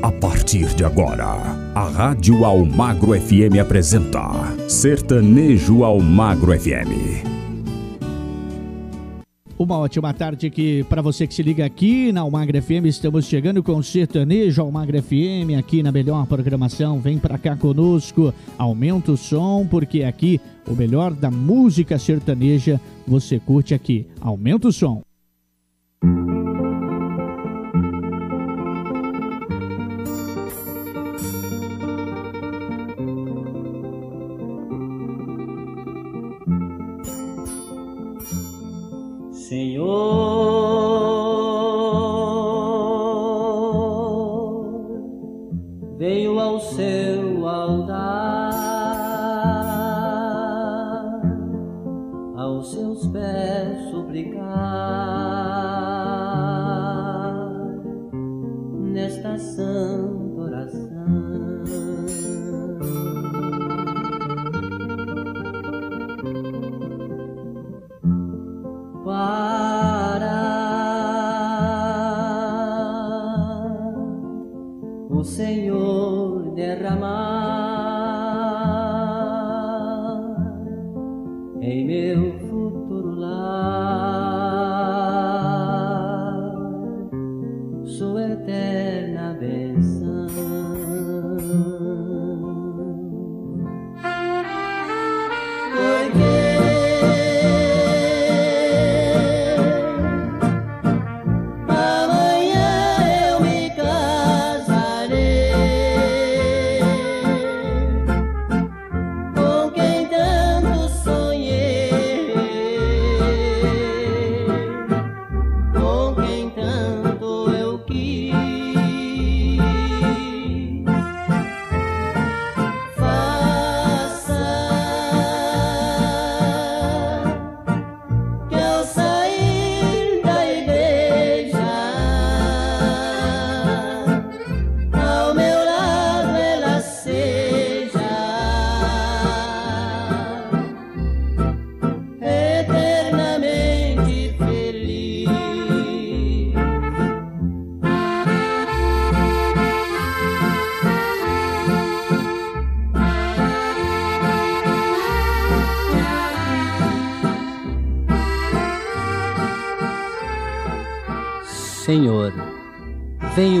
A partir de agora, a Rádio Almagro FM apresenta Sertanejo Almagro FM. Uma ótima tarde aqui para você que se liga aqui na Almagra FM. Estamos chegando com o Sertanejo Almagra FM aqui na melhor programação. Vem para cá conosco, aumenta o som, porque aqui o melhor da música sertaneja você curte aqui. Aumenta o som.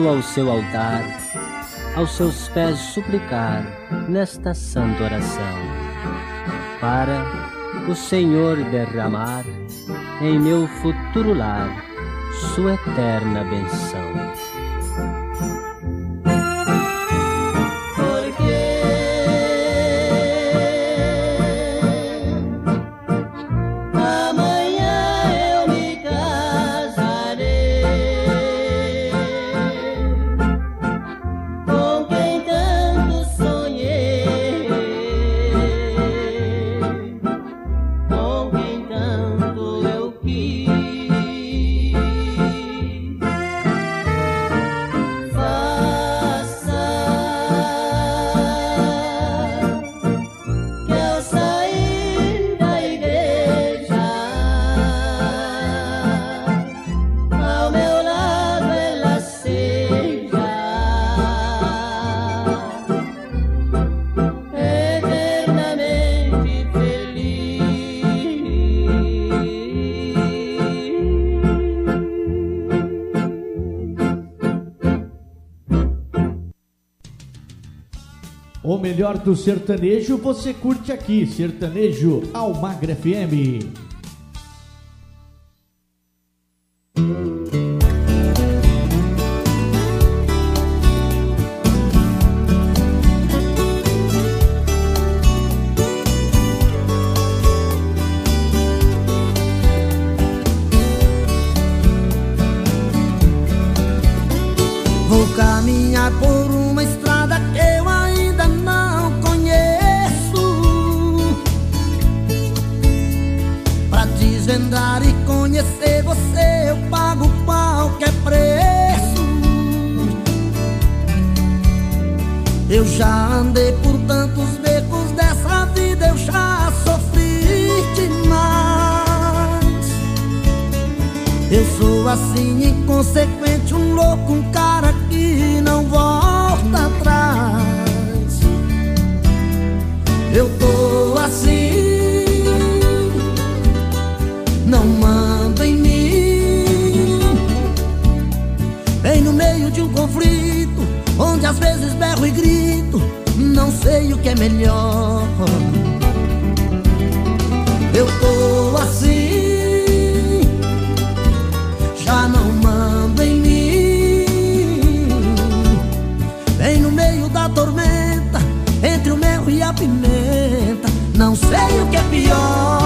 Ao seu altar, aos seus pés suplicar nesta santa oração, para o Senhor derramar em meu futuro lar sua eterna benção. Melhor do sertanejo você curte aqui, Sertanejo Almagra FM. Meio de um conflito, onde às vezes berro e grito, não sei o que é melhor. Eu tô assim, já não mando em mim. Bem no meio da tormenta, entre o mel e a pimenta, não sei o que é pior.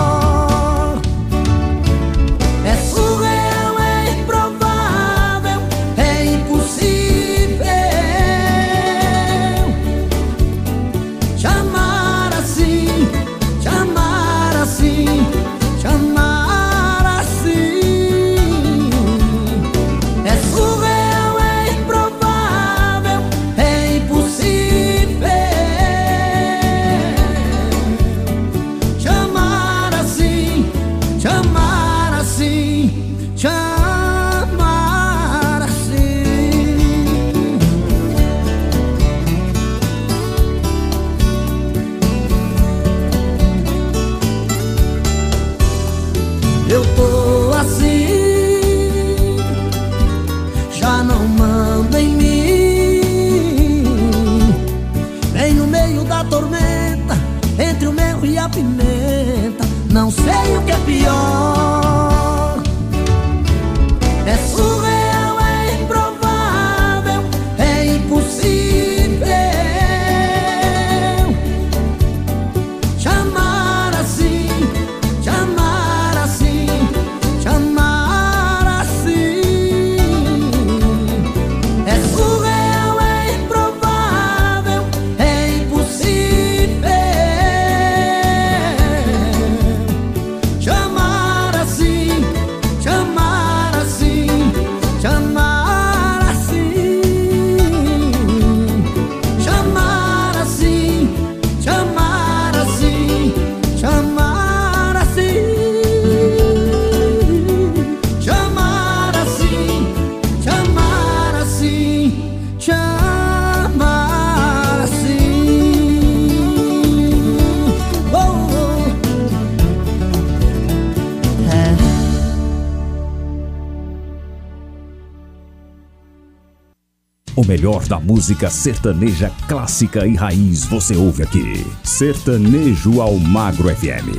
Melhor da música sertaneja clássica e raiz você ouve aqui. Sertanejo ao Magro FM.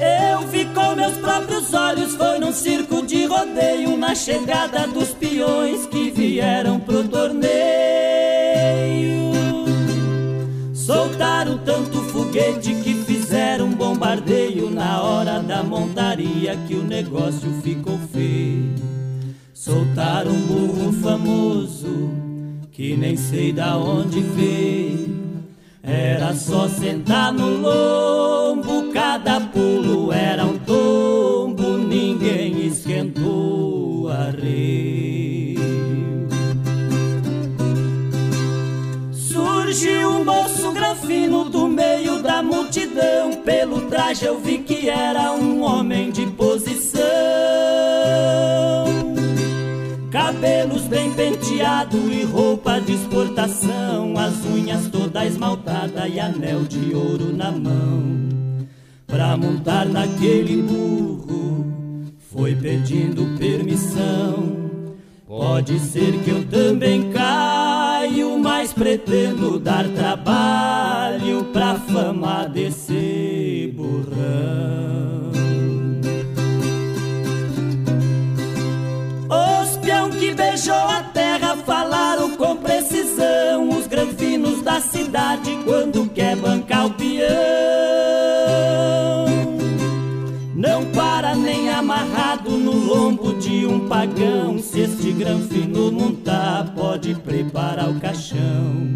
Eu vi com meus próprios olhos, foi num circo de rodeio, na chegada dos peões que vieram pro torneio. Soltaram tanto foguete que bombardeio na hora da montaria que o negócio ficou feio. Soltaram um burro famoso que nem sei da onde veio. Era só sentar no lombo, cada pulo era um tombo, ninguém esquentou a rei. Surgiu um moço granfino do meio da multidão. Pelo traje eu vi que era um homem de posição. Cabelos bem penteados e roupa de exportação. As unhas toda esmaltada e anel de ouro na mão. Pra montar naquele burro, foi pedindo permissão. Pode ser que eu também caio, mas pretendo dar trabalho pra fama desse burrão. Os peão que beijou a terra falaram com precisão. Os granfinos da cidade quando quer bancar o peão. Amarrado no lombo de um pagão. Se este granfino montar, pode preparar o caixão.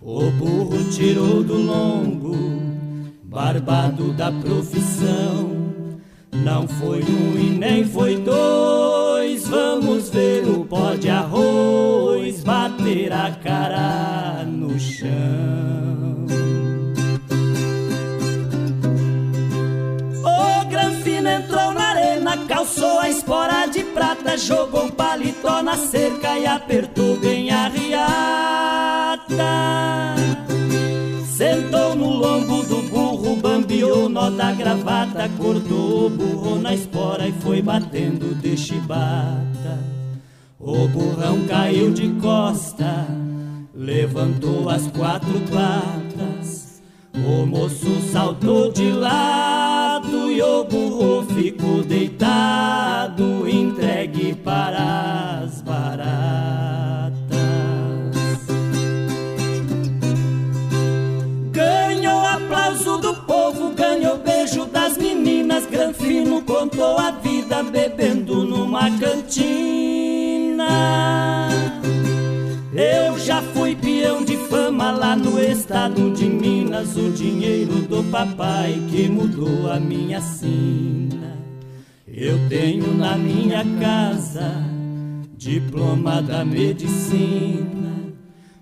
O burro tirou do lombo, barbado da profissão. Não foi um e nem foi dois. Vamos ver o pó de arroz bater a cara no chão. calçou a espora de prata, jogou paletó na cerca e apertou bem a riata. Sentou no lombo do burro, bambiou nó da gravata, cortou o burro na espora e foi batendo de chibata. O burrão caiu de costa, levantou as quatro patas, o moço saltou de lado e o burro ficou de Tava lá no estado de Minas o dinheiro do papai que mudou a minha sina. Eu tenho na minha casa diploma da medicina.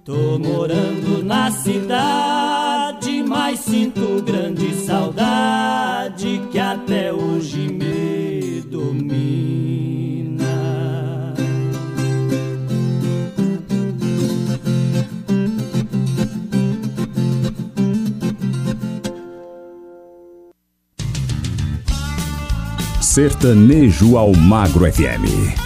Tô morando na cidade, mas sinto grande saudade Sertanejo ao Magro FM.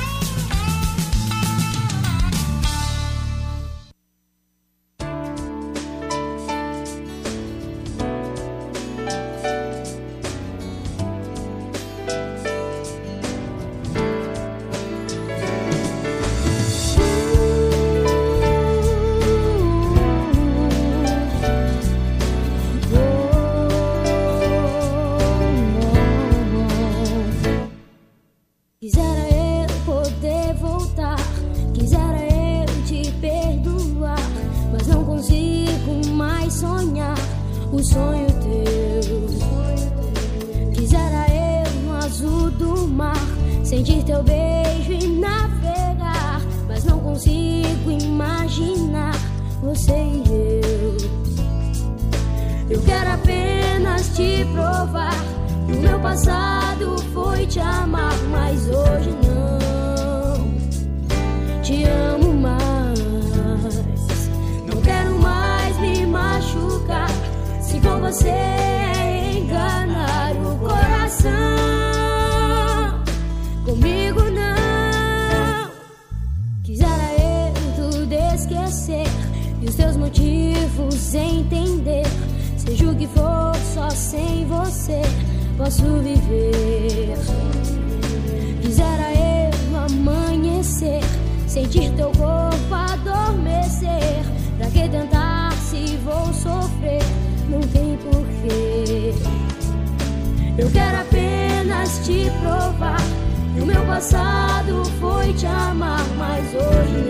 passado foi te amar, mas hoje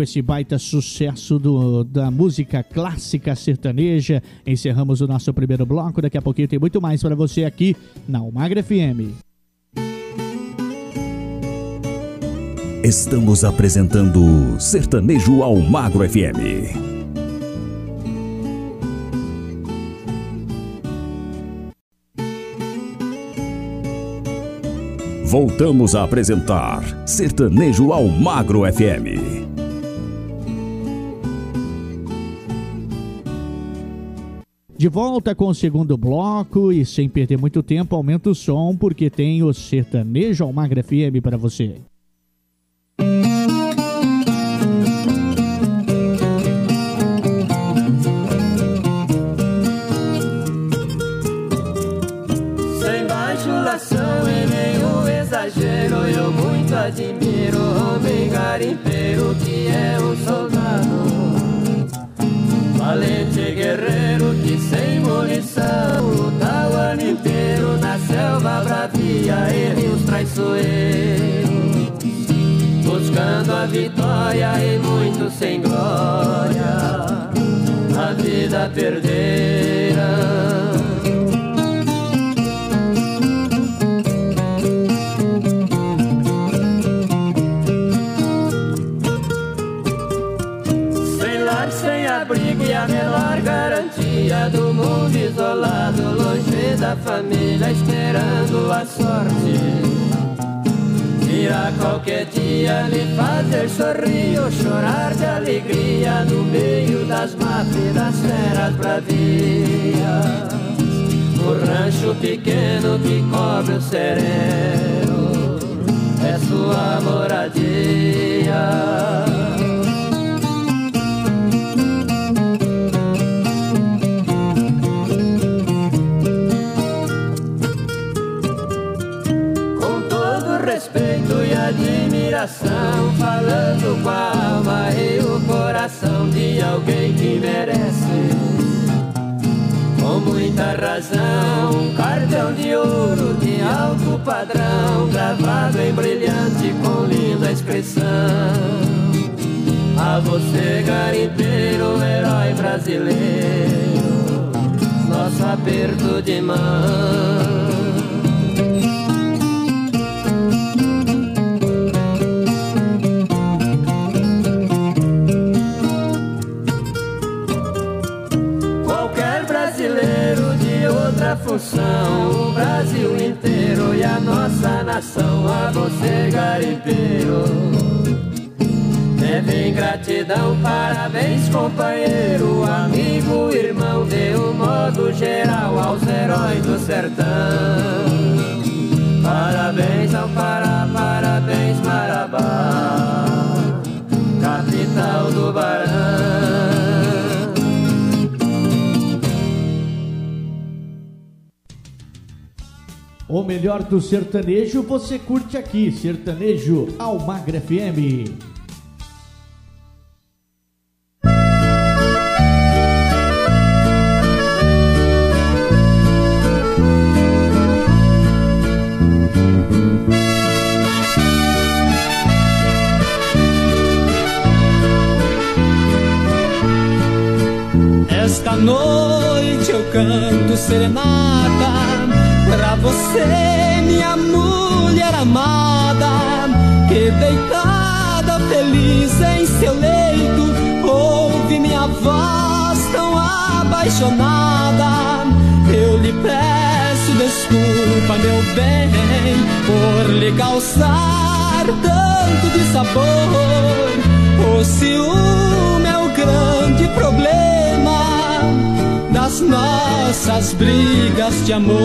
com esse baita sucesso do, da música clássica sertaneja. Encerramos o nosso primeiro bloco. Daqui a pouquinho tem muito mais para você aqui na Almagra FM. Estamos apresentando Sertanejo Almagro FM. Voltamos a apresentar Sertanejo ao Magro FM. De volta com o segundo bloco e sem perder muito tempo, aumenta o som porque tem o Sertanejo ao Magro FM para você. Os traiçoeiros Buscando a vitória e muito sem glória A vida perdeira a menor garantia do mundo isolado, longe da família, esperando a sorte. Irá qualquer dia lhe fazer sorrir ou chorar de alegria no meio das matas e das feras bravias. O rancho pequeno que cobre o sereno é sua moradia. Falando com a alma e o coração de alguém que merece. Com muita razão, um cartão de ouro de alto padrão, gravado em brilhante com linda expressão. A você, garimpeiro, herói brasileiro, nosso aperto de mão. Função, o Brasil inteiro e a nossa nação, a você garimpeiro. Devem gratidão, parabéns companheiro, amigo, irmão, de um modo geral aos heróis do sertão. Parabéns ao Pará, parabéns Marabá, O melhor do sertanejo você curte aqui, Sertanejo Almagra FM. Esta noite eu canto serenata você, minha mulher amada, que deitada feliz em seu leito, ouve minha voz tão apaixonada. Eu lhe peço desculpa, meu bem, por lhe causar tanto de sabor. O ciúme é o grande problema das nossas brigas de amor.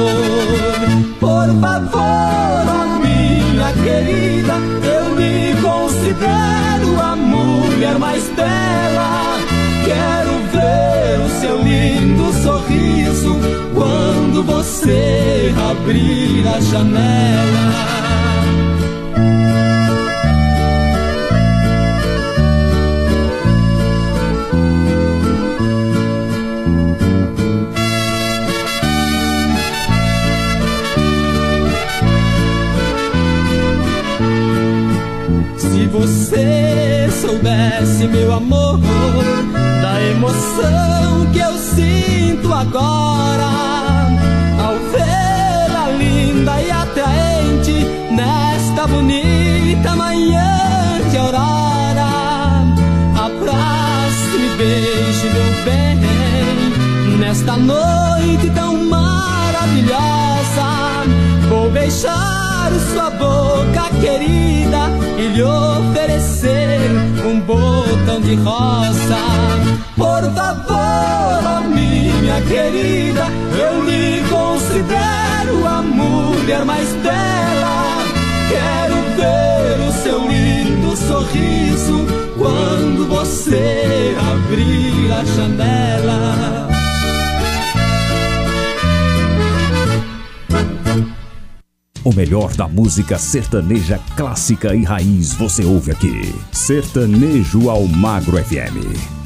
Por favor, oh minha querida, eu me considero a mulher mais bela. Quero ver o seu lindo sorriso quando você abrir a janela. meu amor, da emoção que eu sinto agora ao ver a linda e atraente nesta bonita manhã de aurora. abraço e beije, meu bem, nesta noite tão maravilhosa. Vou beijar sua boca querida e lhe oferecer um botão de rosa. Por favor, oh minha querida, eu lhe considero a mulher mais bela. Quero ver o seu lindo sorriso quando você abrir a janela. O melhor da música sertaneja clássica e raiz você ouve aqui. Sertanejo ao Magro FM.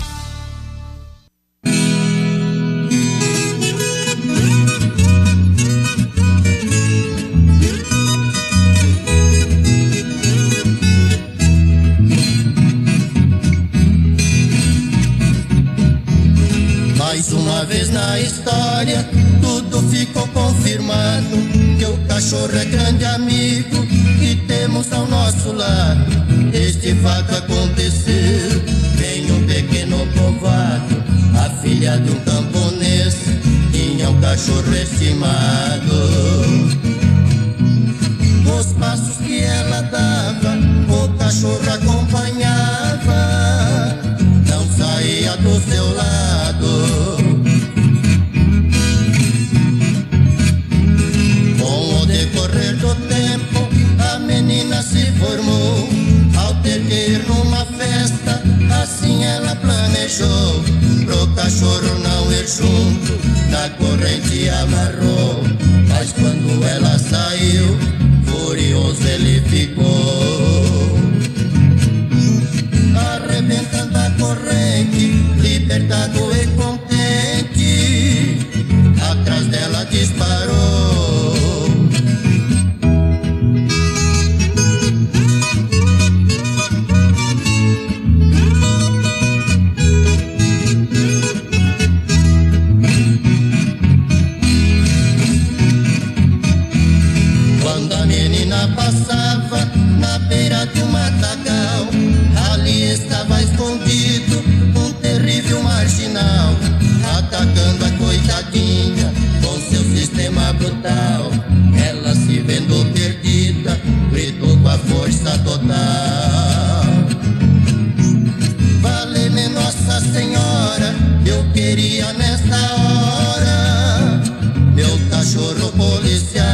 Este fato aconteceu em um pequeno povoado. A filha de um camponês tinha um cachorro estimado. Corrente amarrou. Mas quando ela saiu, furioso ele ficou. Eu queria nesta hora meu cachorro policial.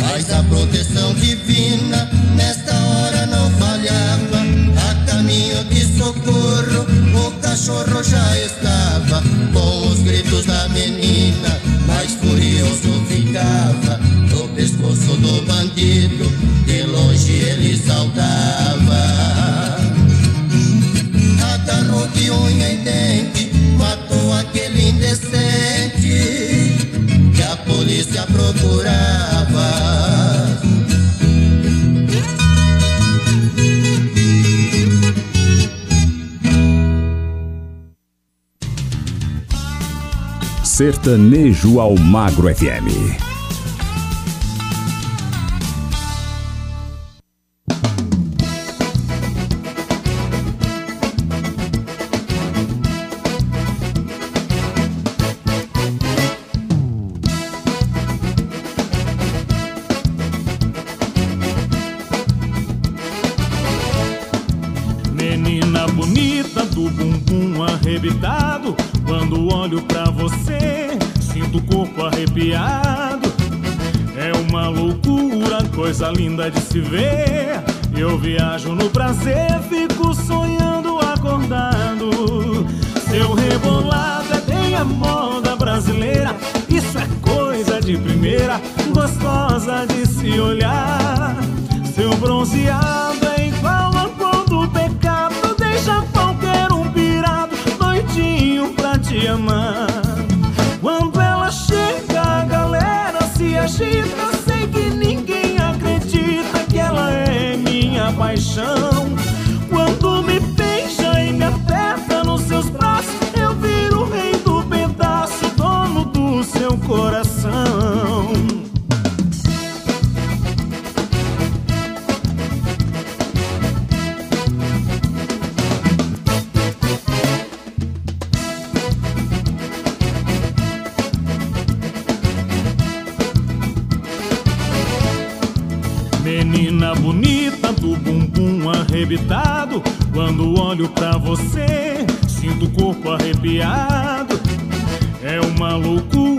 Mas a proteção divina nesta hora não falhava. A caminho de socorro, o cachorro já estava com os gritos da menina. Mais furioso ficava no pescoço do bandido. Sertanejo ao Magro FM.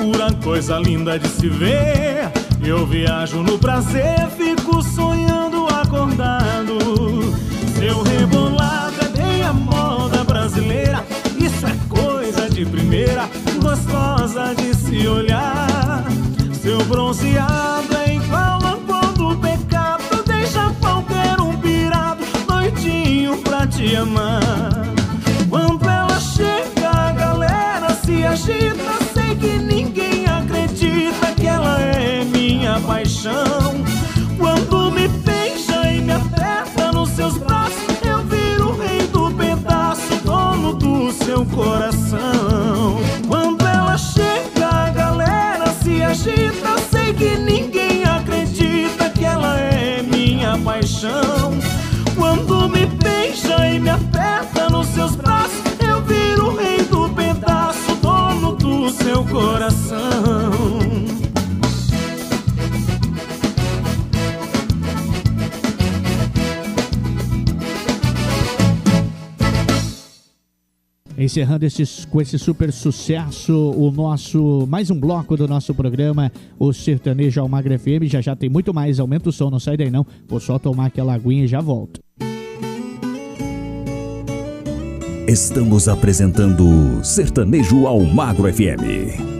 Loucura, coisa linda de se ver. Eu viajo no prazer, fico sonhando acordado. Seu rebolado é bem a moda brasileira. Isso é coisa de primeira, gostosa de se olhar. Seu bronzeado é igual a quando o pecado deixa qualquer um pirado, noitinho pra te amar. Minha paixão. Quando me beija e me aperta nos seus braços, eu viro o rei do pedaço, dono do seu coração. Quando ela chega, a galera se agita. Sei que ninguém acredita que ela é minha paixão. Quando me beija e me aperta Encerrando esses, com esse super sucesso, o nosso mais um bloco do nosso programa, o Sertanejo Almagra FM. Já já tem muito mais. Aumenta o som, não sai daí não. Vou só tomar aquela aguinha e já volto. Estamos apresentando Sertanejo Almagro FM.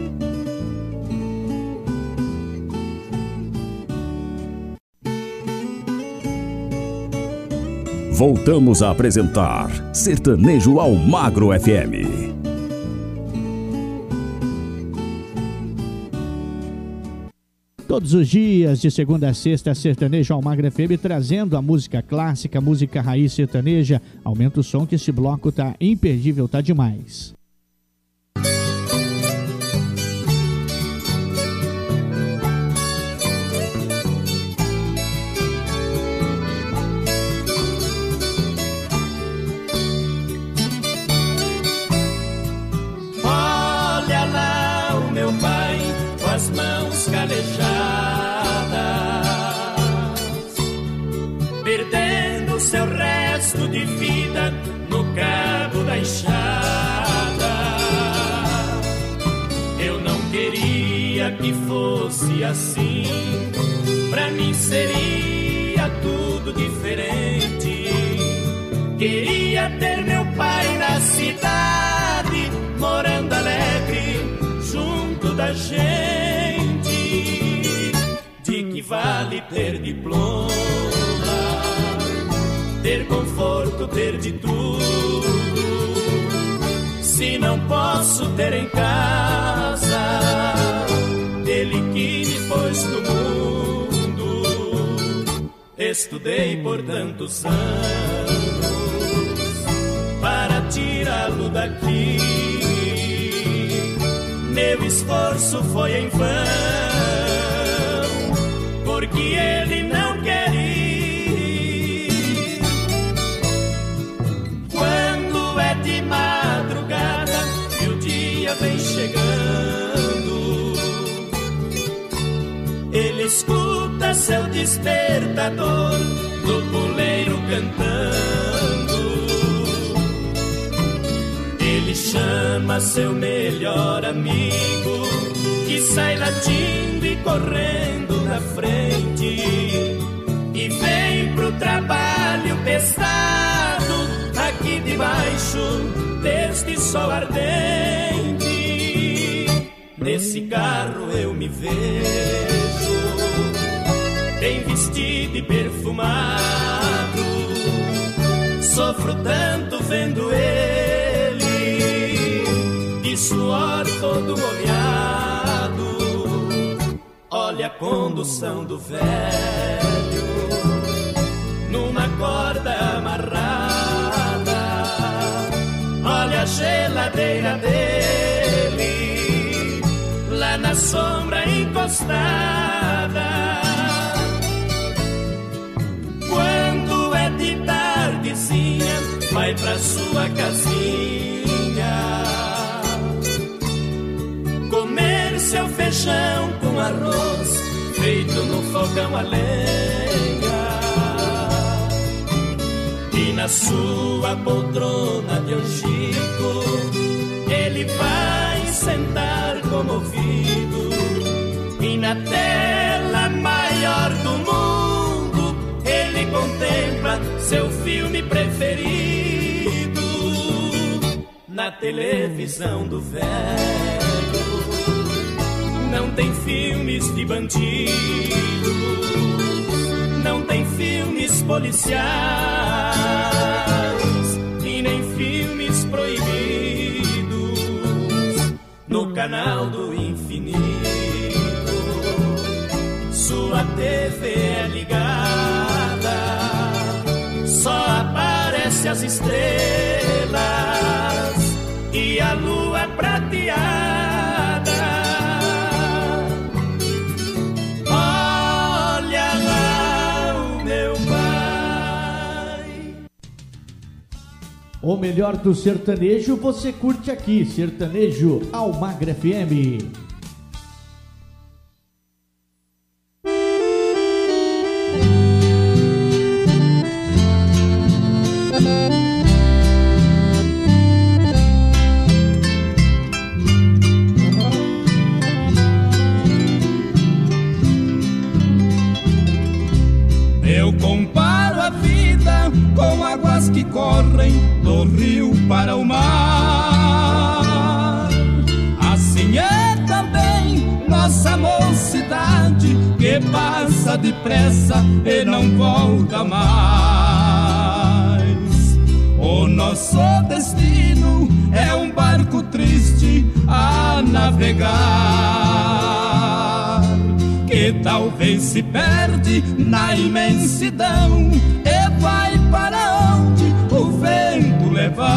Voltamos a apresentar Sertanejo Almagro FM. Todos os dias, de segunda a sexta, Sertanejo Almagra FM trazendo a música clássica, música raiz sertaneja. Aumenta o som que esse bloco tá imperdível, tá demais. Assim, pra mim seria tudo diferente. Queria ter meu pai na cidade, morando alegre, junto da gente. De que vale ter diploma, ter conforto, ter de tudo, se não posso ter em casa Estudei por tantos anos para tirá-lo daqui. Meu esforço foi em vão, porque ele não quer ir. Quando é de madrugada e o dia vem chegando, ele escuta seu despertador no puleiro cantando. Ele chama seu melhor amigo, que sai latindo e correndo na frente. E vem pro trabalho pesado, aqui debaixo deste sol ardente. Nesse carro eu me vejo, vestido e perfumado. Sofro tanto vendo ele de suor todo molhado. Olha a condução do velho numa corda amarrada. Olha a geladeira dele lá na sombra encostada. Vai pra sua casinha. Comer seu feijão com arroz feito no fogão a lenha. E na sua poltrona de angico, ele vai sentar comovido. E na tela maior do mundo ele contempla seu filme preferido na televisão do velho. Não tem filmes de bandidos, não tem filmes policiais e nem filmes proibidos no canal do infinito. Sua TV é ligada, só aparece as estrelas e a lua prateada. Olha lá o meu pai. O melhor do sertanejo você curte aqui, Sertanejo Almagra FM. Se perde na imensidão e vai para onde o vento levar.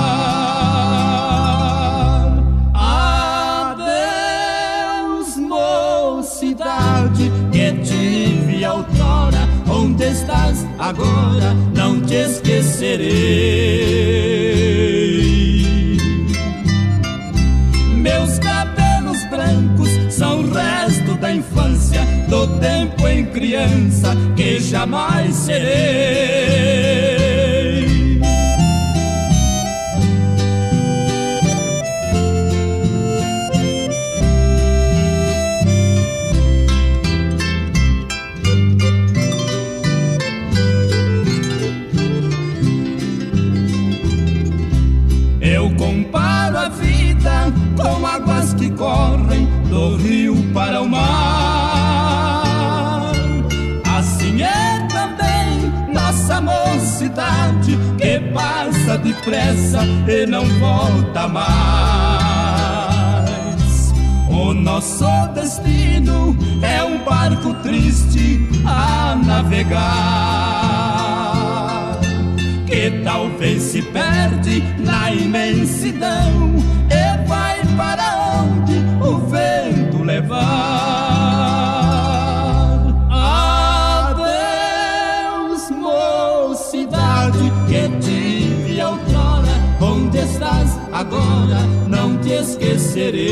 Adeus, mocidade que tive outrora, onde estás agora? Não te esquecerei. Criança que jamais serei. Que passa depressa e não volta mais. O nosso destino é um barco triste a navegar que talvez se perde na imensidão e vai para onde o vento levar. Agora? Não te esquecerei.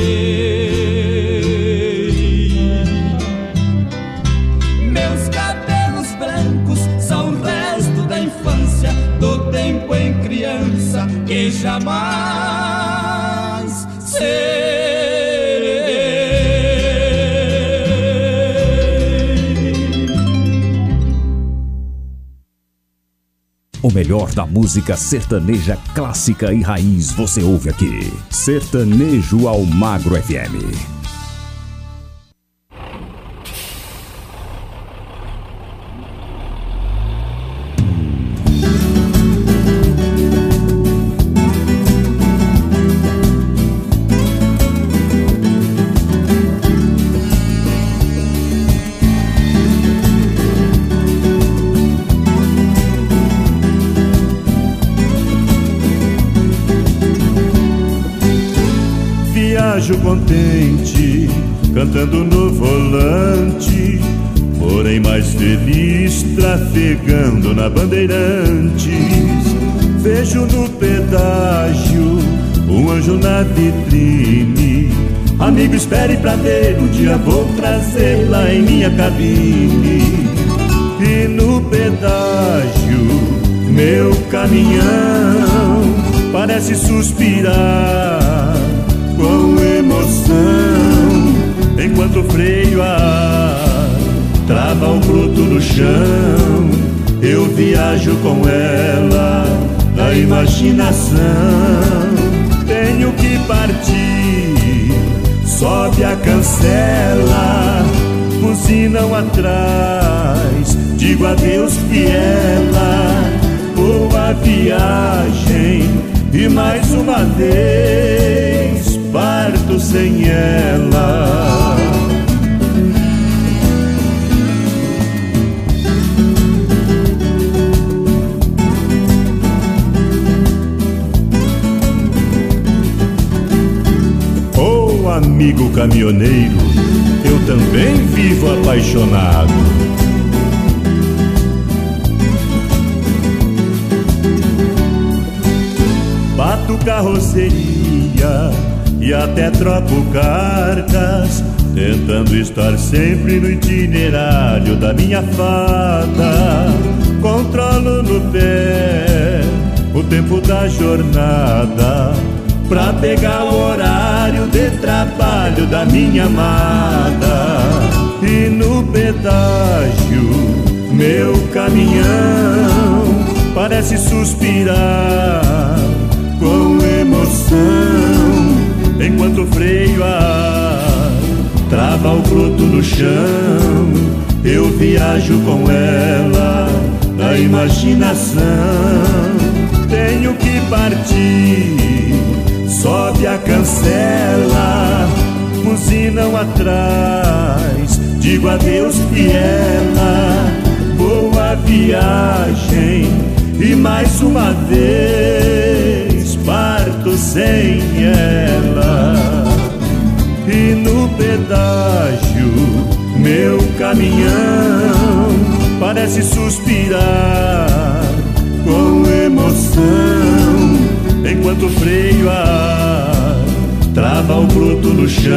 Meus cabelos brancos são resto da infância, do tempo em criança que jamais melhor da música sertaneja clássica e raiz você ouve aqui. Sertanejo ao Magro FM. Amigo, espere pra ver, um dia vou trazê-la em minha cabine. E no pedágio, Meu caminhão parece suspirar com emoção, enquanto freio a trava o bruto no chão. Eu viajo com ela na imaginação. Tenho sobe a cancela, buzinam atrás. Digo adeus que ela, boa viagem e mais uma vez parto sem ela. Amigo caminhoneiro, eu também vivo apaixonado. Bato carroceria e até troco cartas, tentando estar sempre no itinerário da minha fada. Controlo no pé o tempo da jornada, pra pegar o horário de trabalho da minha amada. E no pedágio, meu caminhão parece suspirar com emoção, enquanto freio a trava o bruto no chão. Eu viajo com ela na imaginação. Tenho que partir, sobe a cancela, buzinam atrás. Digo adeus, Piela, boa viagem e mais uma vez parto sem ela. E no pedágio, meu caminhão parece suspirar com emoção, enquanto o freio a trava o bruto no chão.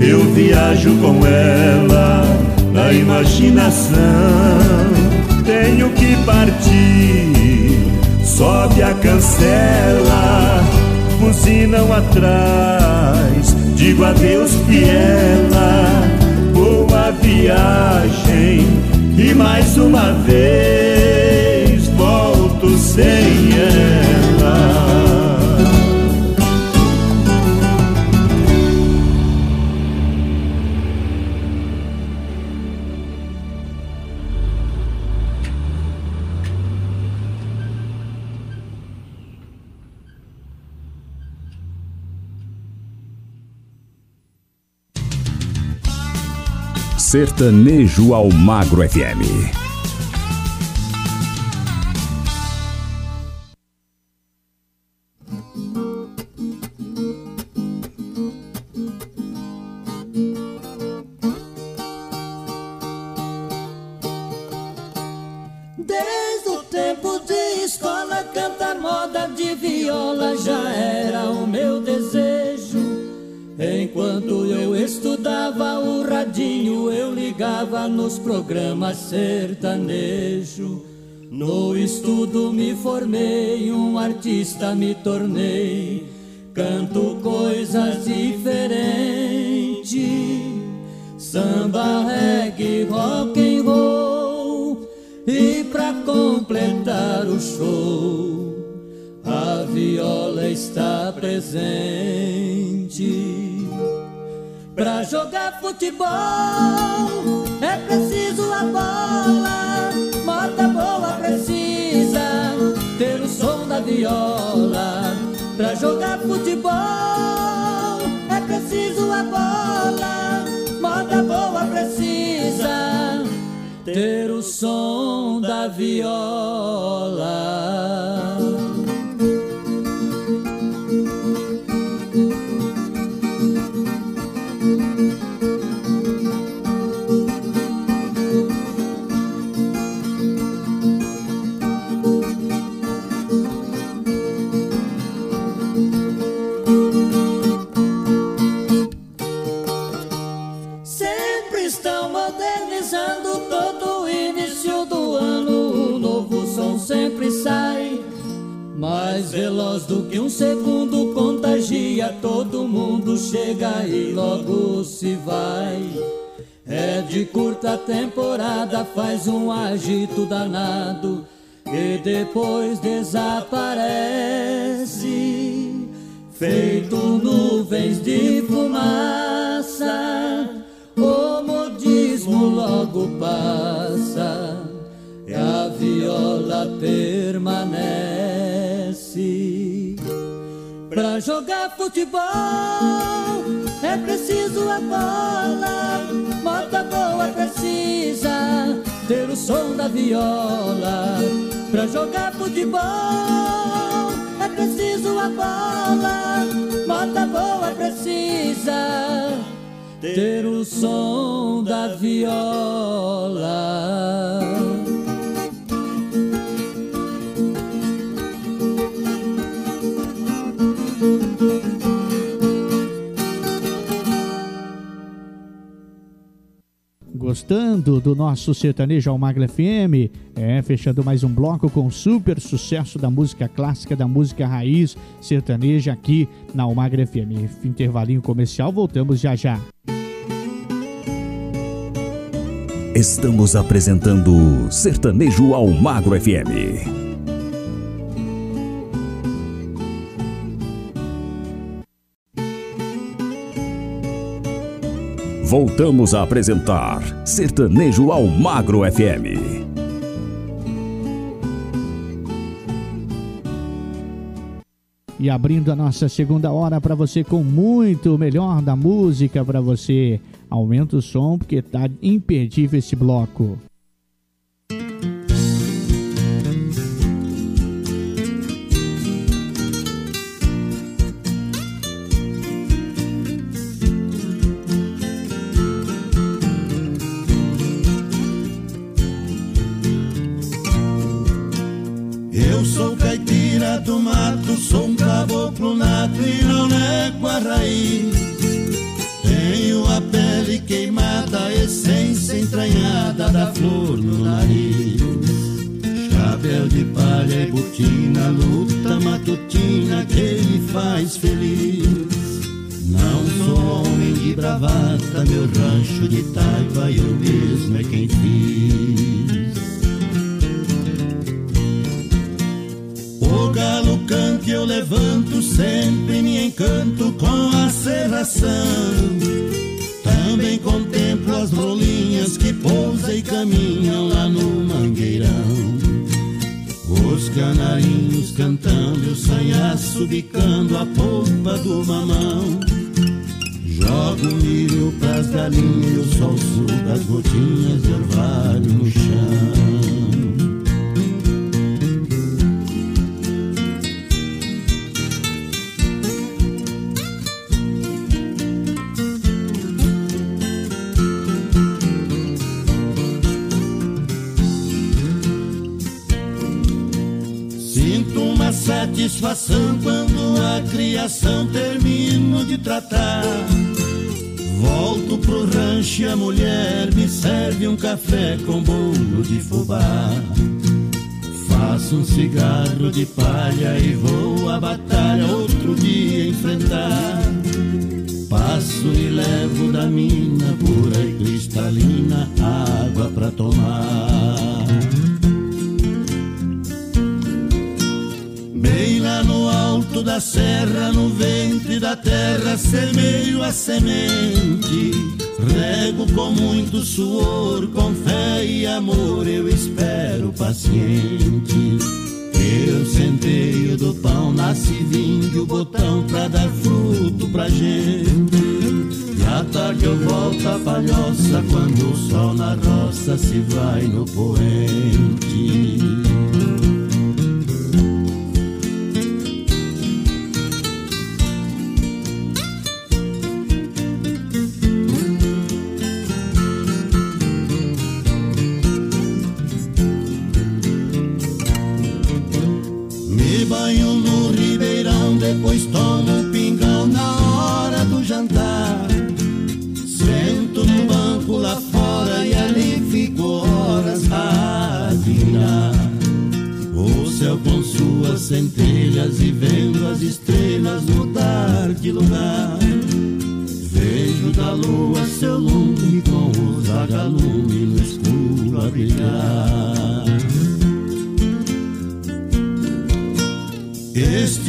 Eu viajo com ela na imaginação. Tenho que partir, sobe a cancela, buzinam atrás. Digo adeus, Piela, boa viagem. E mais uma vez volto sem ela. Sertanejo ao Magro FM. Eu ligava nos programas sertanejo. No estudo me formei, um artista me tornei. Canto coisas diferentes, samba, reggae, rock and roll. E pra completar o show, a viola está presente. Pra jogar futebol é preciso a bola, moda boa precisa ter o som da viola. Pra jogar futebol é preciso a bola, moda boa precisa ter o som da viola. Veloz do que um segundo contagia, todo mundo chega e logo se vai. É de curta temporada, faz um agito danado e depois desaparece, feito nuvens de fumaça. O modismo logo passa e a viola permanece. Pra jogar futebol é preciso a bola, moda boa precisa ter o som da viola. Pra jogar futebol é preciso a bola, moda boa precisa ter o som da viola. Gostando do nosso sertanejo Almagra FM? É, fechando mais um bloco com super sucesso da música clássica, da música raiz sertaneja aqui na Almagra FM. Intervalinho comercial, voltamos já já. Estamos apresentando Sertanejo Almagro FM. Voltamos a apresentar Sertanejo ao Magro FM. E abrindo a nossa segunda hora para você com muito melhor da música para você. Aumenta o som porque tá imperdível esse bloco. Raiz. Tenho a pele queimada, a essência entranhada da flor no nariz. Chapéu de palha e botina, luta matutina que me faz feliz. Não sou homem de bravata, meu rancho de taipa eu mesmo é quem fiz. O galo canta e eu levanto, sempre me encanto com a serração. Também contemplo as rolinhas que pousam e caminham lá no mangueirão. Os canarinhos cantando e o sanhaço bicando a polpa do mamão. Jogo milho pras galinhas e o sol suga as gotinhas de orvalho no chão. Satisfação quando a criação termino de tratar. Volto pro rancho e a mulher me serve um café com bolo de fubá. Faço um cigarro de palha e vou à batalha outro dia enfrentar. Passo e levo da mina pura e cristalina água pra tomar. Alto da serra, no ventre da terra, semeio a semente. Rego com muito suor, com fé e amor, eu espero paciente. Eu centeio do pão, nasce vinho, o botão pra dar fruto pra gente. E à tarde eu volto a palhoça, quando o sol na roça se vai no poente.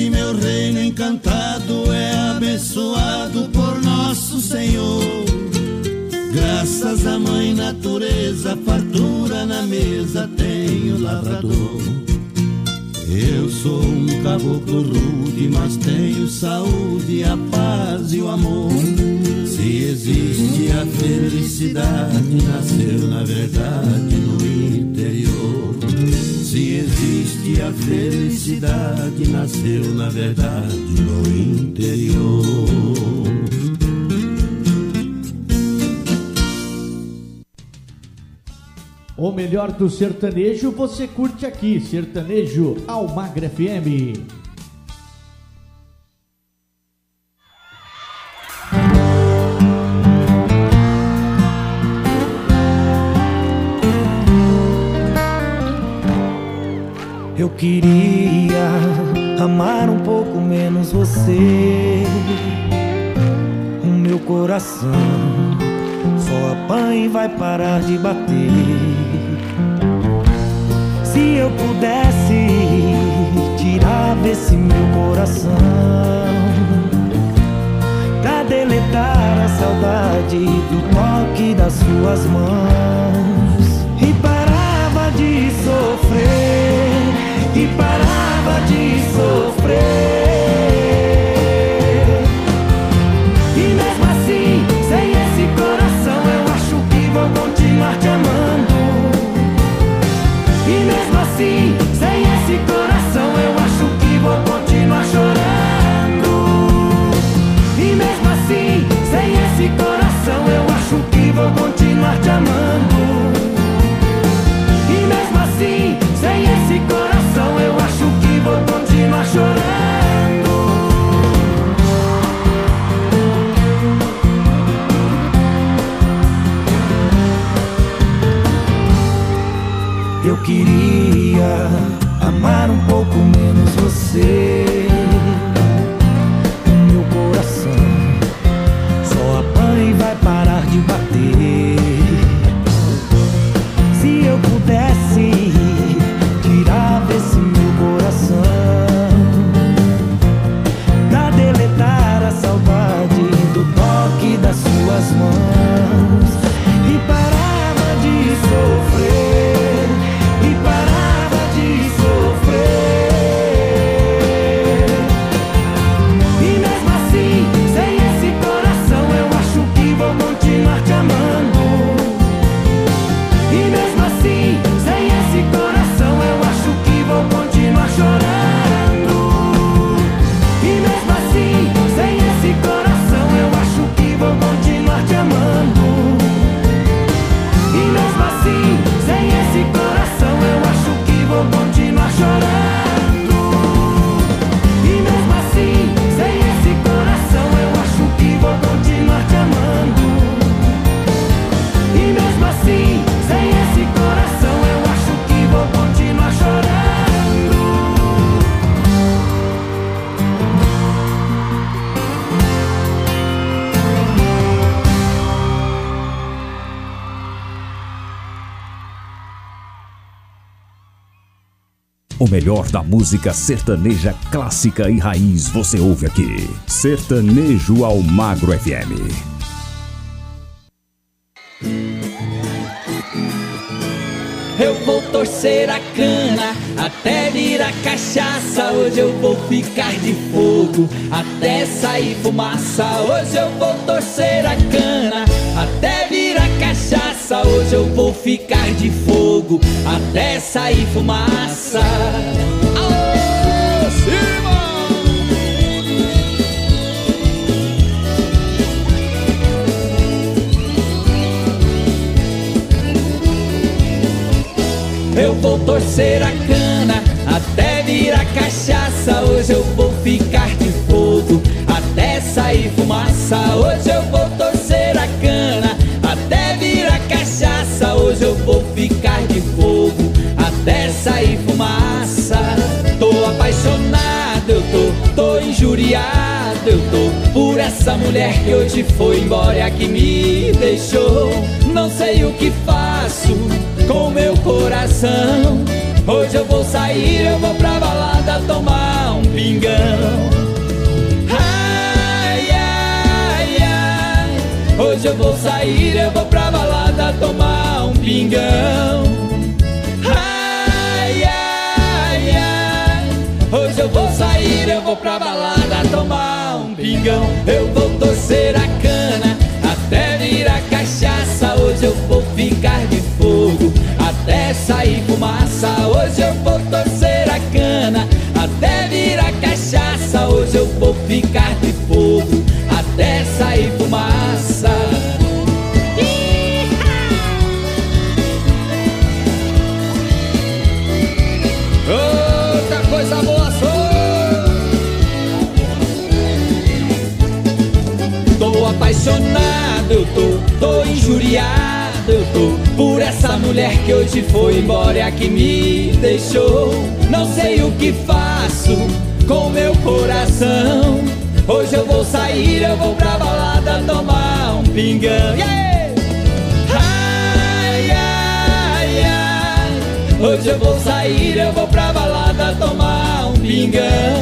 Meu reino encantado é abençoado por nosso Senhor. Graças à mãe natureza, fartura na mesa tenho lavrador. Eu sou um caboclo rude, mas tenho saúde, a paz e o amor. Se existe a felicidade, nasceu na verdade existe a felicidade, nasceu na verdade no interior. O melhor do sertanejo você curte aqui, Sertanejo Almagra FM. Eu queria amar um pouco menos você. O meu coração só apanha e vai parar de bater. Se eu pudesse tirar desse meu coração pra deletar a saudade do toque das suas mãos e parava e parava de sofrer. Queria amar um pouco menos você. O melhor da música sertaneja clássica e raiz você ouve aqui. Sertanejo ao Magro FM. Eu vou torcer a cana até virar cachaça. Hoje eu vou ficar de fogo até sair fumaça. Hoje eu vou torcer a cana até virar Hoje eu vou ficar de fogo até sair fumaça. Eu vou torcer a cana até virar cachaça. Hoje eu vou ficar de fogo até sair fumaça. Hoje eu vou torcer a cana ficar de fogo até sair fumaça. Tô apaixonado injuriado eu tô por essa mulher que hoje foi embora que me deixou. Não sei o que faço com meu coração. Hoje eu vou sair, eu vou pra balada tomar um pingão. Hoje eu vou sair, eu vou pra balada tomar pingão. Ai, ai, ai. Hoje eu vou sair, eu vou pra balada tomar um pingão. Eu vou torcer a cana até virar cachaça. Hoje eu vou ficar de fogo até sair fumaça. Hoje eu vou torcer a cana até virar cachaça. Hoje eu vou ficar de fogo até sair fumaça. Injuriado, eu tô por essa mulher que hoje foi embora que me deixou. Não sei o que faço com meu coração. Hoje eu vou sair, eu vou pra balada tomar um pingão. Yeah! Ai, ai, ai. Hoje eu vou sair, eu vou pra balada tomar um pingão.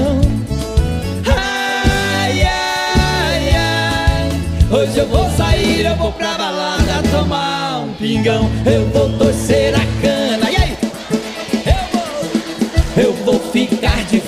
Eu vou pra balada tomar um pingão. Eu vou torcer a cana. E aí? Eu vou, eu vou ficar de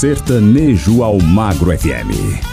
Sertanejo ao Magro FM.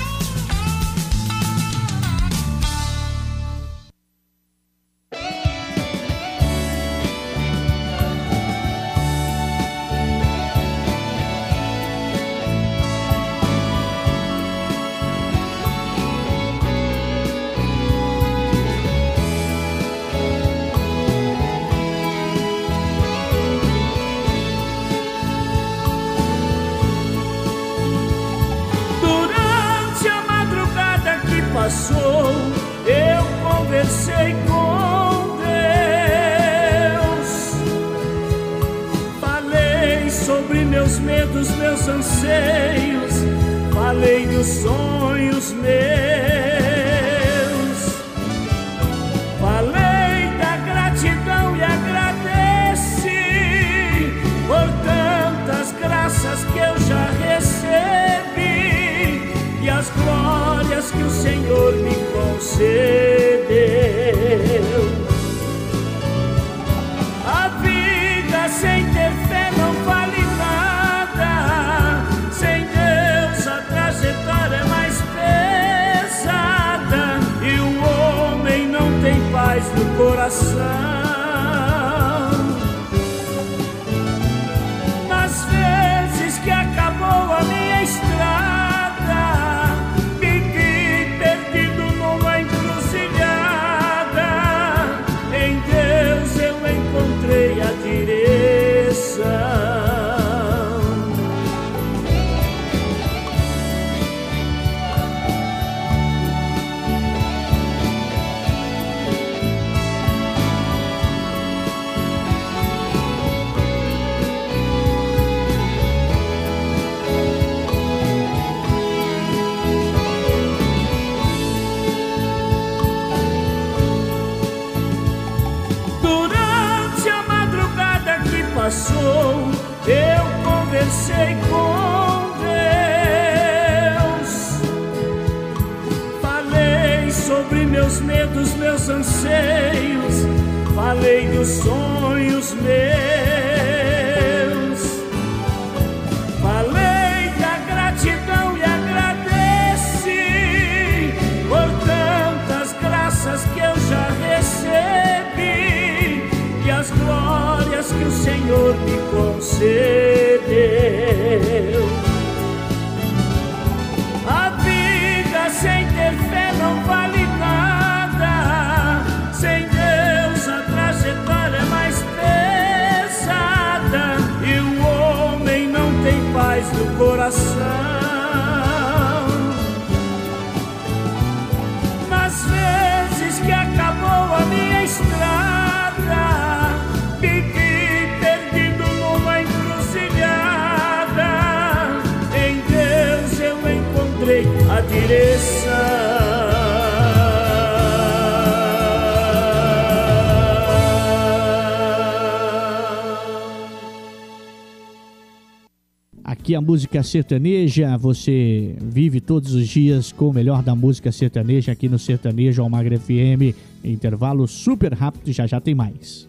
Música sertaneja, você vive todos os dias com o melhor da música sertaneja aqui no Sertanejo Almagre FM. Intervalo super rápido, já já tem mais.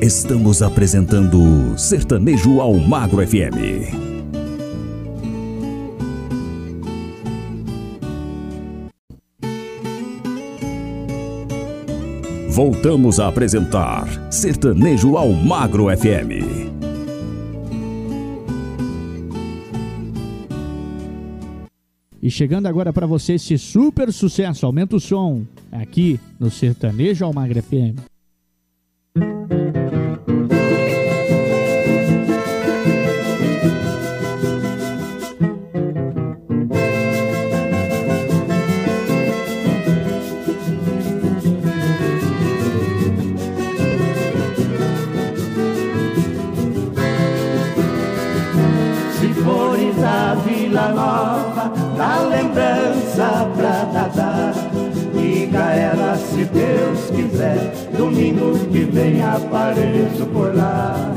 Estamos apresentando Sertanejo ao Magro FM. Voltamos a apresentar Sertanejo ao Magro FM. E chegando agora para você esse super sucesso, aumenta o som, aqui no Sertanejo Almagre FM. Apareço por lá.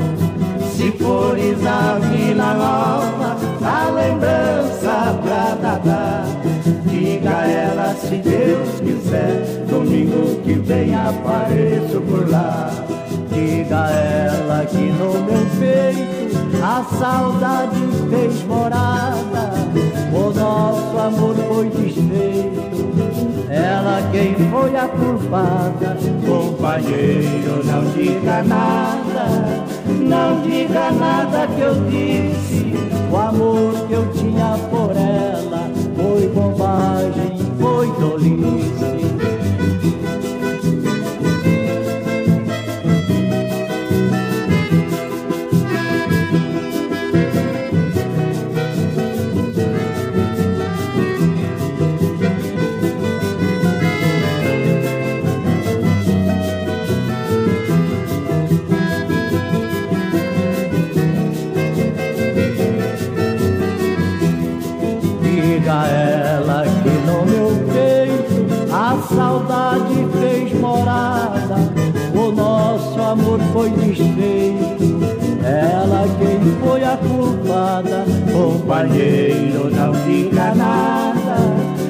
Se fores a Vila Nova, dá lembrança pra Dadá. Diga a ela se Deus quiser, domingo que vem apareço por lá. Diga a ela que no meu peito a saudade fez morada, o nosso amor foi desfeito. Quem foi a culpada, companheiro, não diga nada, não diga nada que eu disse. O amor que eu tinha por ela foi bobagem, foi tolice. Saudade fez morada, o nosso amor foi desfeito. Ela quem foi a culpada, companheiro, não diga nada,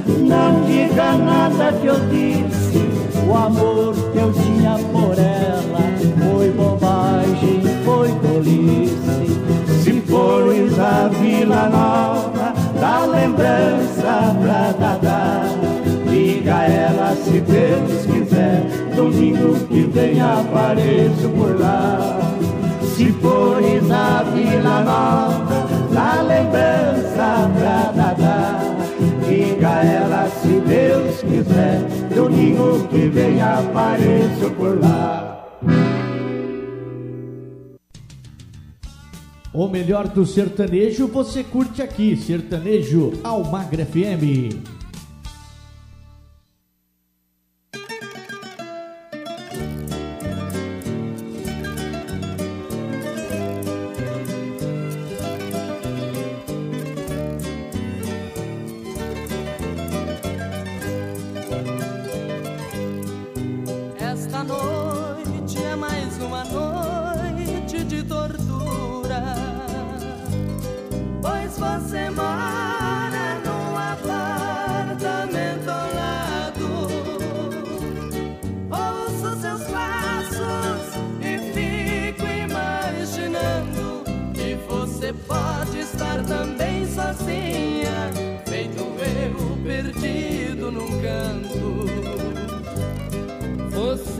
não diga nada que eu disse. O amor que eu tinha por ela foi bobagem, foi tolice. Se fores a Vila Nova, dá lembrança pra Dadá. Diga a ela se Deus quiser, domingo que vem apareço por lá. Se fores a Vila Nova, dá lembrança pra Dadá. Diga a ela se Deus quiser, domingo que vem apareço por lá. O melhor do sertanejo você curte aqui, Sertanejo Almagre FM.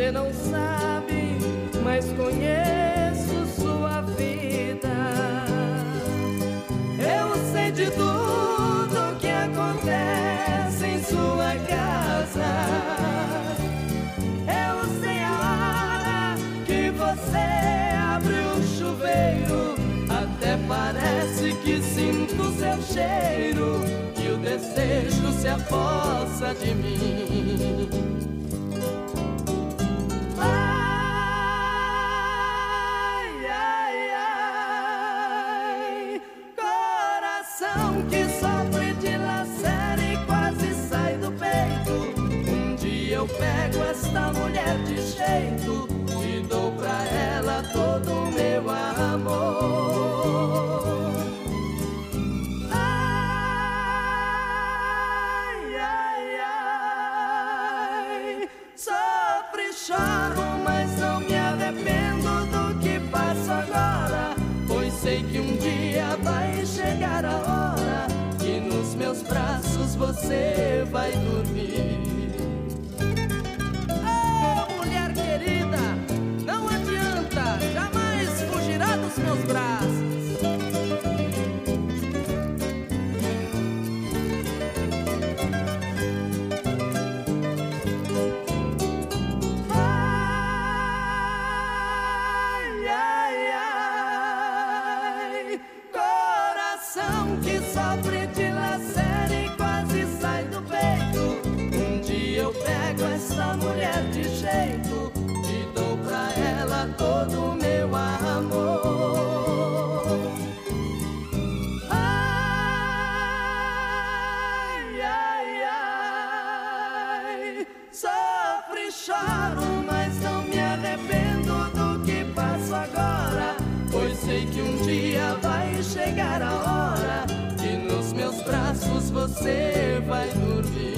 Você não sabe mas conheço sua vida. Eu sei de tudo que acontece em sua casa. Eu sei a hora que você abre o chuveiro. Até parece que sinto seu cheiro e o desejo se apossa de mim. Esta mulher de jeito e dou pra ela todo o meu amor. Ai, ai, ai, sofre, choro, mas não me arrependo do que passo agora. Pois sei que um dia vai chegar a hora que nos meus braços você vai dormir. Meus braços. Você vai dormir.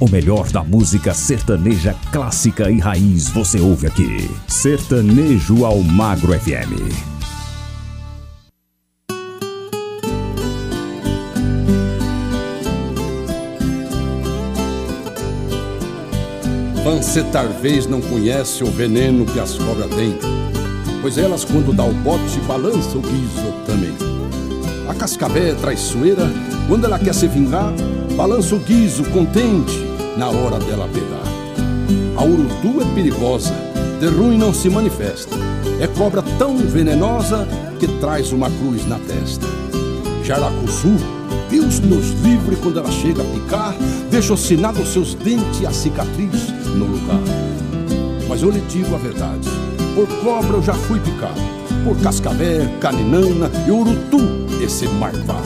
O melhor da música sertaneja clássica e raiz você ouve aqui. Sertanejo ao Magro FM. Você talvez não conhece o veneno que as cobras têm, pois elas quando dá o bote balançam o guiso também. A cascavé é traiçoeira, quando ela quer se vingar, balança o guiso contente na hora dela pegar. A urutu é perigosa, de ruim não se manifesta, é cobra tão venenosa que traz uma cruz na testa. Jaracuçu, Deus nos livre quando ela chega a picar, deixa ossinado os seus dentes e a cicatriz no lugar. Mas eu lhe digo a verdade, por cobra eu já fui picado, por cascavé, caninana e urutu, esse marvado.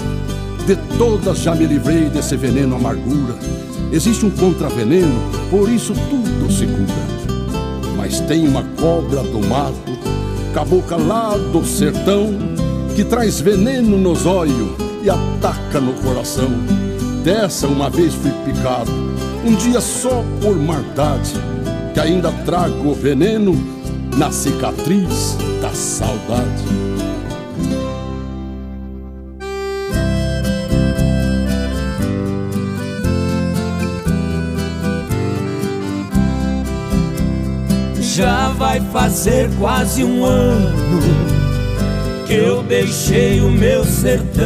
De todas já me livrei desse veneno amargura. Existe um contraveneno, por isso tudo se cura. Mas tem uma cobra do mato, cabocla lá do sertão, que traz veneno nos olhos e ataca no coração. Dessa uma vez fui picado, um dia só por maldade, que ainda trago veneno na cicatriz da saudade. Já vai fazer quase um ano que eu deixei o meu sertão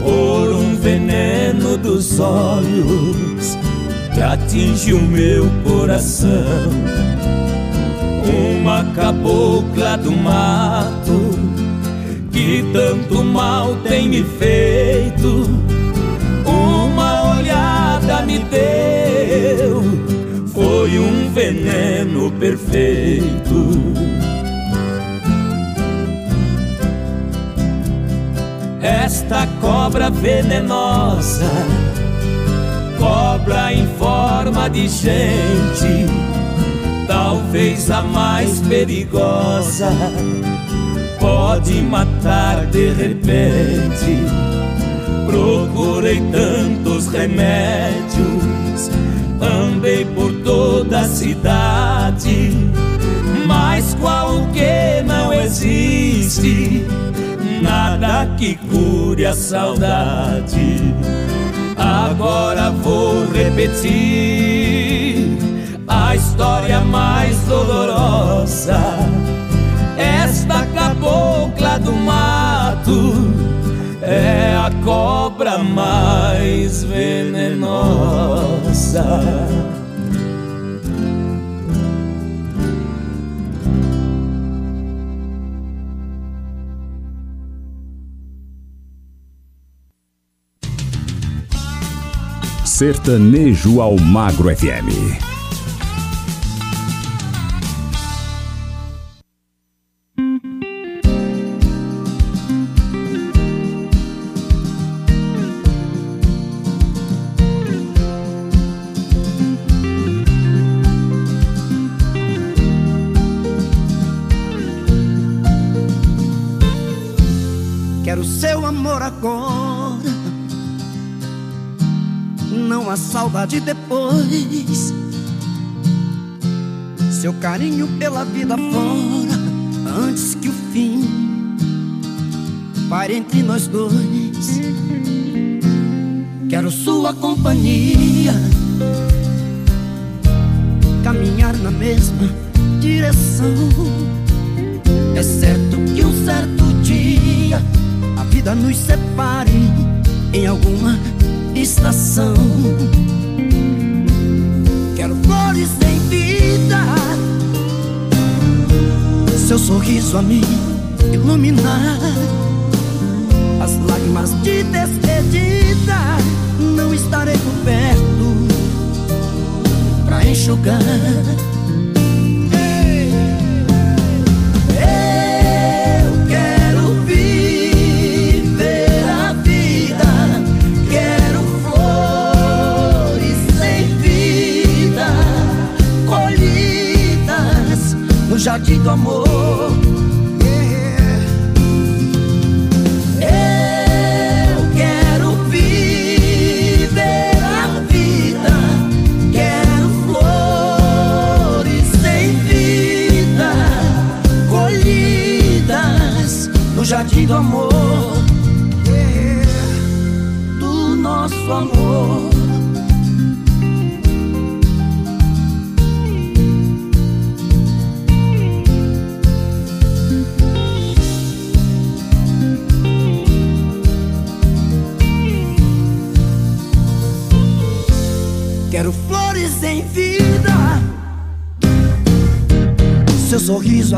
por um veneno dos olhos que atinge o meu coração. Uma cabocla do mato que tanto mal tem me feito. Uma olhada me deu, foi um veneno perfeito. Esta cobra venenosa, cobra em forma de gente, talvez a mais perigosa, pode matar de repente. Procurei tantos remédios, andei por toda a cidade, mas qual que não existe? nada que cure a saudade. Agora vou repetir a história mais dolorosa. Esta cabocla do mato é a cobra mais venenosa. Sertanejo ao Magro FM. Carinho pela vida fora, antes que o fim pare entre nós dois. Quero sua companhia, caminhar na mesma direção. É certo que um certo dia a vida nos separe em alguma estação. Quero flores em vida, seu sorriso a me iluminar. As lágrimas de despedida, não estarei por perto pra enxugar. Jardim do amor.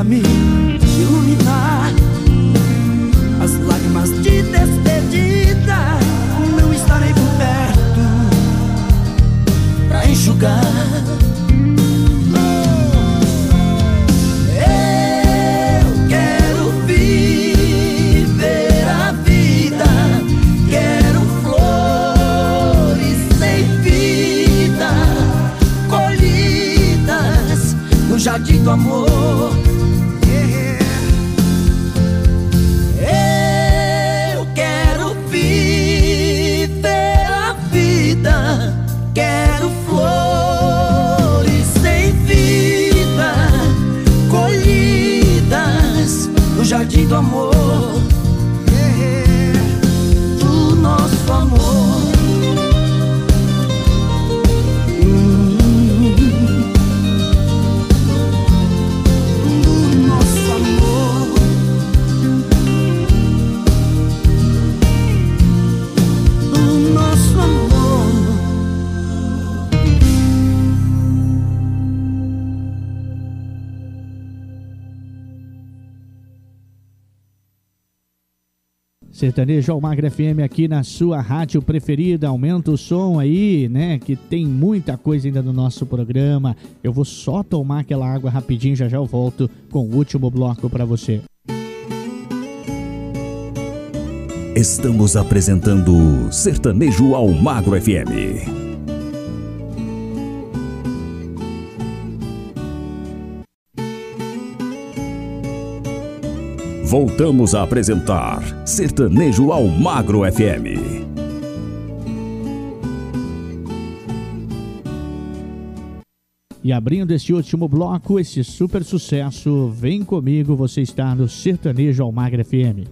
Sorriso Sertanejo Almagra FM aqui na sua rádio preferida. Aumenta o som aí, né? Que tem muita coisa ainda no nosso programa. Eu vou só tomar aquela água rapidinho, já já eu volto com o último bloco para você. Estamos apresentando Sertanejo ao Magro FM. Voltamos a apresentar Sertanejo ao Magro FM. E abrindo este último bloco, esse super sucesso, vem comigo, você está no Sertanejo Almagra FM.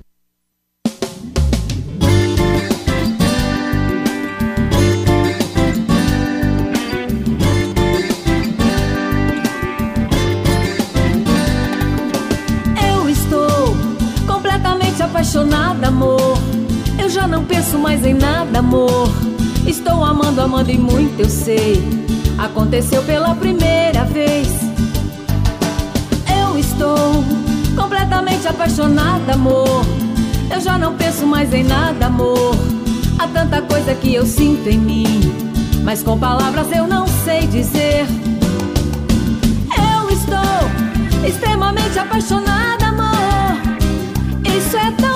Amor. Estou amando, amando e muito eu sei. Aconteceu pela primeira vez. Eu estou completamente apaixonada, amor. Eu já não penso mais em nada, amor. Há tanta coisa que eu sinto em mim, mas com palavras eu não sei dizer. Eu estou extremamente apaixonada, amor. Isso é tão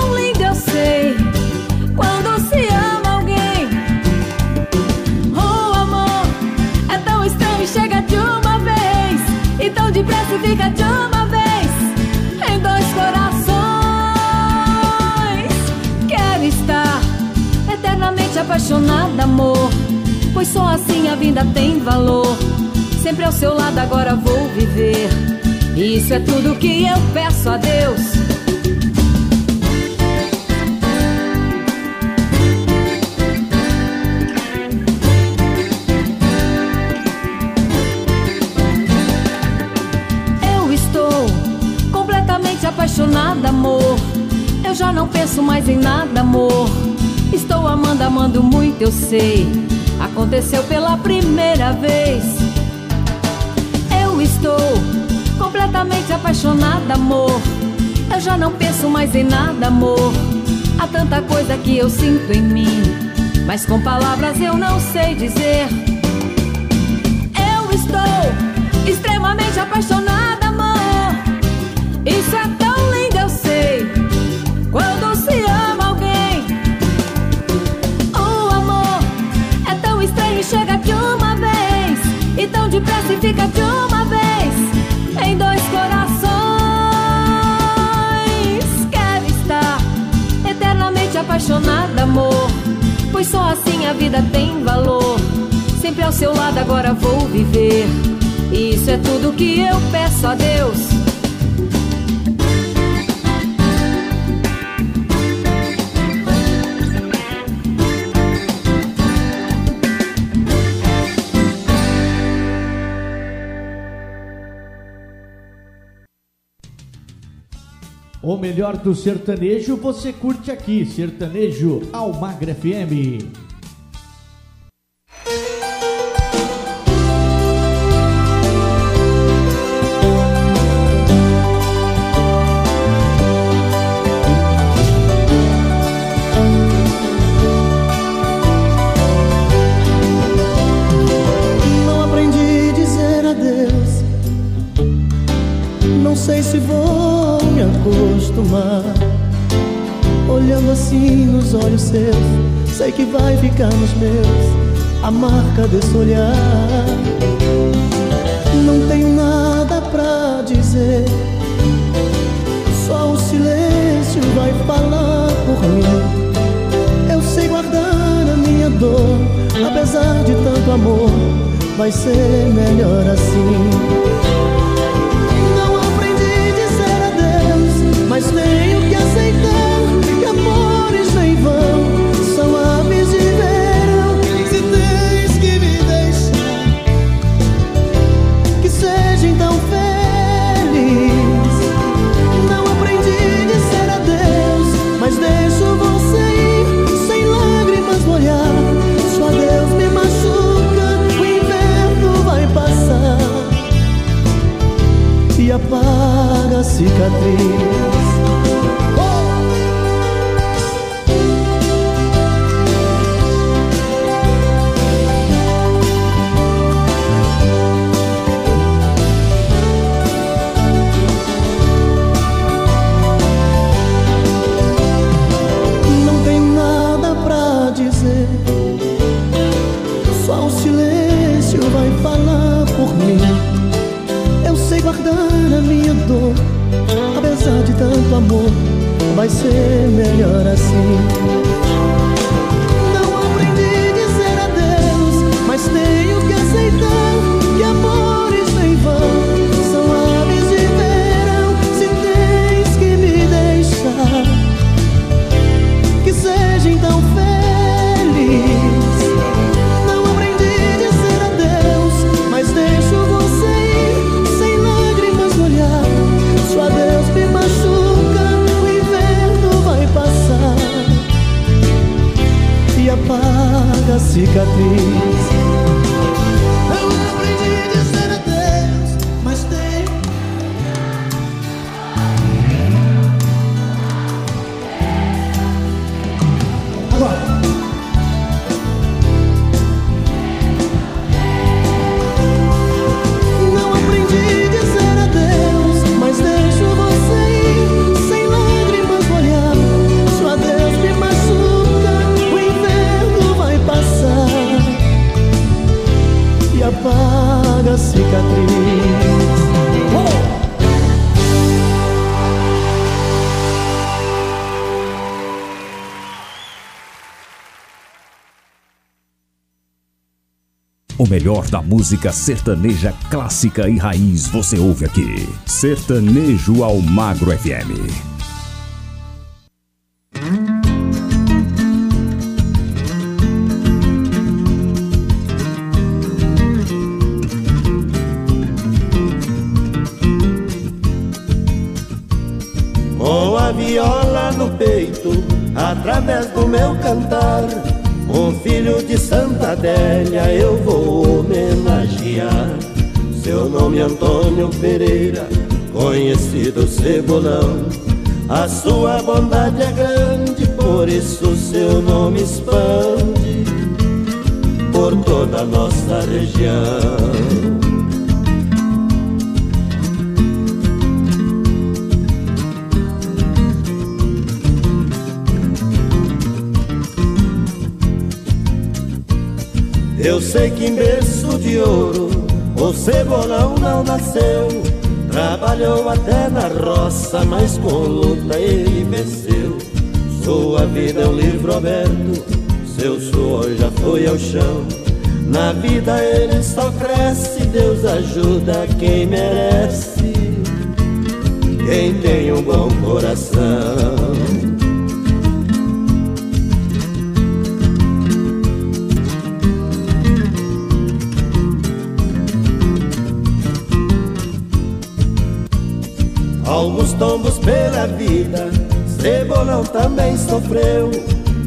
apaixonada, amor, pois só assim a vida tem valor. Sempre ao seu lado agora vou viver. Isso é tudo que eu peço a Deus. Eu estou completamente apaixonada, amor. Eu já não penso mais em nada, amor. Estou amando, amando muito, eu sei. Aconteceu pela primeira vez. Eu estou completamente apaixonada, amor. Eu já não penso mais em nada, amor. Há tanta coisa que eu sinto em mim, mas com palavras eu não sei dizer. Eu estou extremamente apaixonada, pois só assim a vida tem valor. Sempre ao seu lado agora vou viver. Isso é tudo que eu peço a Deus. O melhor do sertanejo você curte aqui, Sertanejo Almagra FM. Acostumar. Olhando assim nos olhos seus, sei que vai ficar nos meus a marca desse olhar. Não tenho nada pra dizer, só o silêncio vai falar por mim. Eu sei guardar a minha dor, apesar de tanto amor, vai ser melhor assim. Mas tenho que aceitar que amores vêm e vão, são aves de verão. Se tens que me deixar, que seja então feliz. Não aprendi a dizer adeus, mas deixo você ir sem lágrimas no olhar. Só Deus me machuca, o inverno vai passar e apaga a cicatriz. Vai ser melhor assim. cicatriz. Melhor da música sertaneja clássica e raiz você ouve aqui. Sertanejo Almagro FM.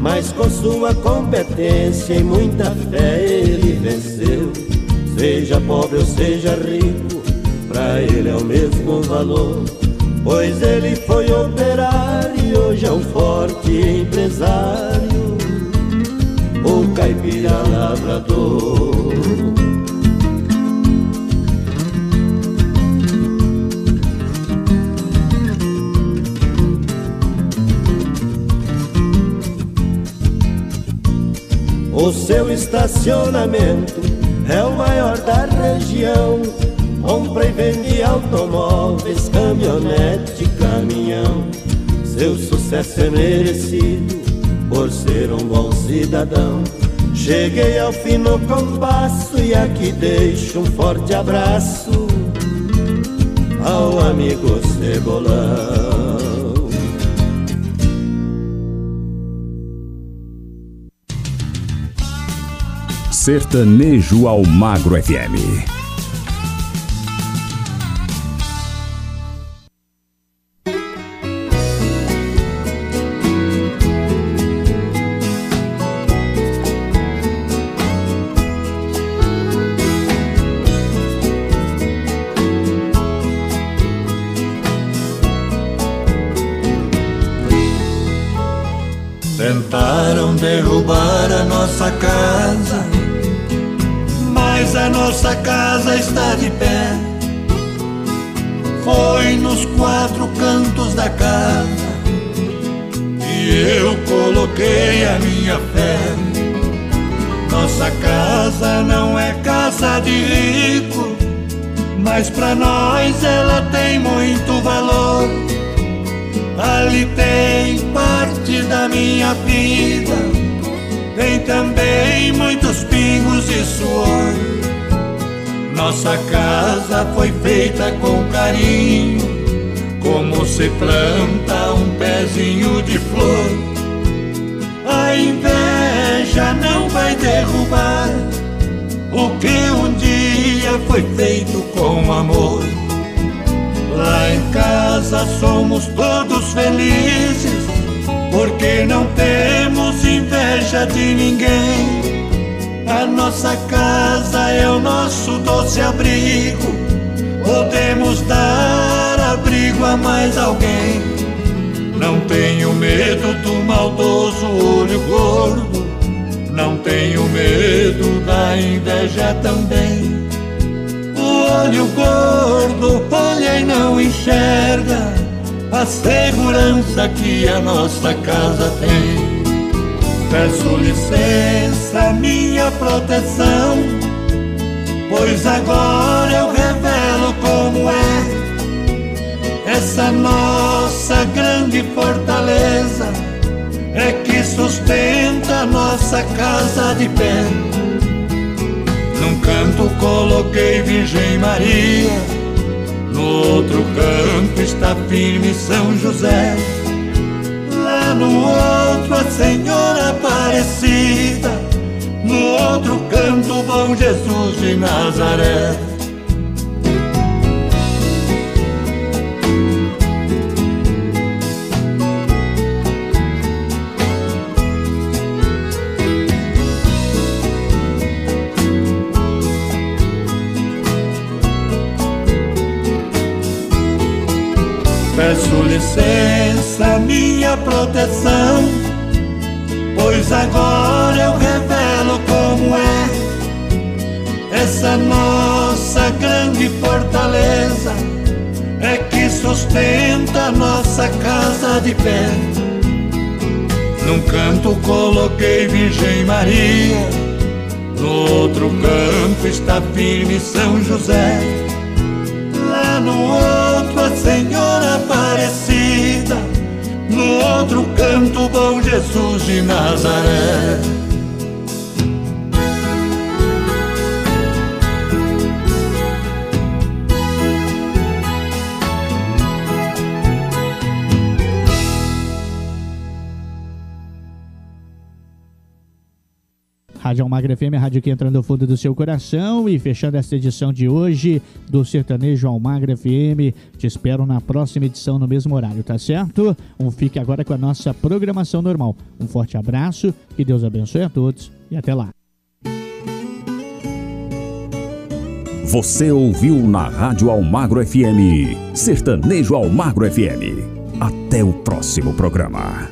Mas com sua competência e muita fé ele venceu. Seja pobre ou seja rico, para ele é o mesmo valor. Pois ele foi operário e hoje é um forte empresário. O caipira lavrador. O seu estacionamento é o maior da região. Compra e vende automóveis, caminhonete, caminhão. Seu sucesso é merecido por ser um bom cidadão. Cheguei ao fim do compasso e aqui deixo um forte abraço ao amigo Cebolão. Sertanejo Almagro FM. Doce abrigo. Podemos dar abrigo a mais alguém. Não tenho medo do maldoso olho gordo. Não tenho medo da inveja também. O olho gordo olha e não enxerga a segurança que a nossa casa tem. Peço licença, minha proteção, pois agora eu revelo como é essa nossa grande fortaleza. É que sustenta nossa casa de pé. Num canto coloquei Virgem Maria, no outro canto está firme São José no outro a Senhora Aparecida, no outro canto bom Jesus de Nazaré. Peço licença, minha proteção, pois agora essa nossa grande fortaleza, é que sustenta nossa casa de pé. Num canto coloquei Virgem Maria, no outro canto está firme São José, lá no outro a Senhora Aparecida, no outro canto bom Jesus de Nazaré. Rádio Almagra FM, a rádio que entra no fundo do seu coração. E fechando esta edição de hoje do Sertanejo Almagra FM. Te espero na próxima edição no mesmo horário, tá certo? Um fique agora com a nossa programação normal. Um forte abraço, que Deus abençoe a todos e até lá. Você ouviu na Rádio Almagro FM, Sertanejo Almagro FM. Até o próximo programa.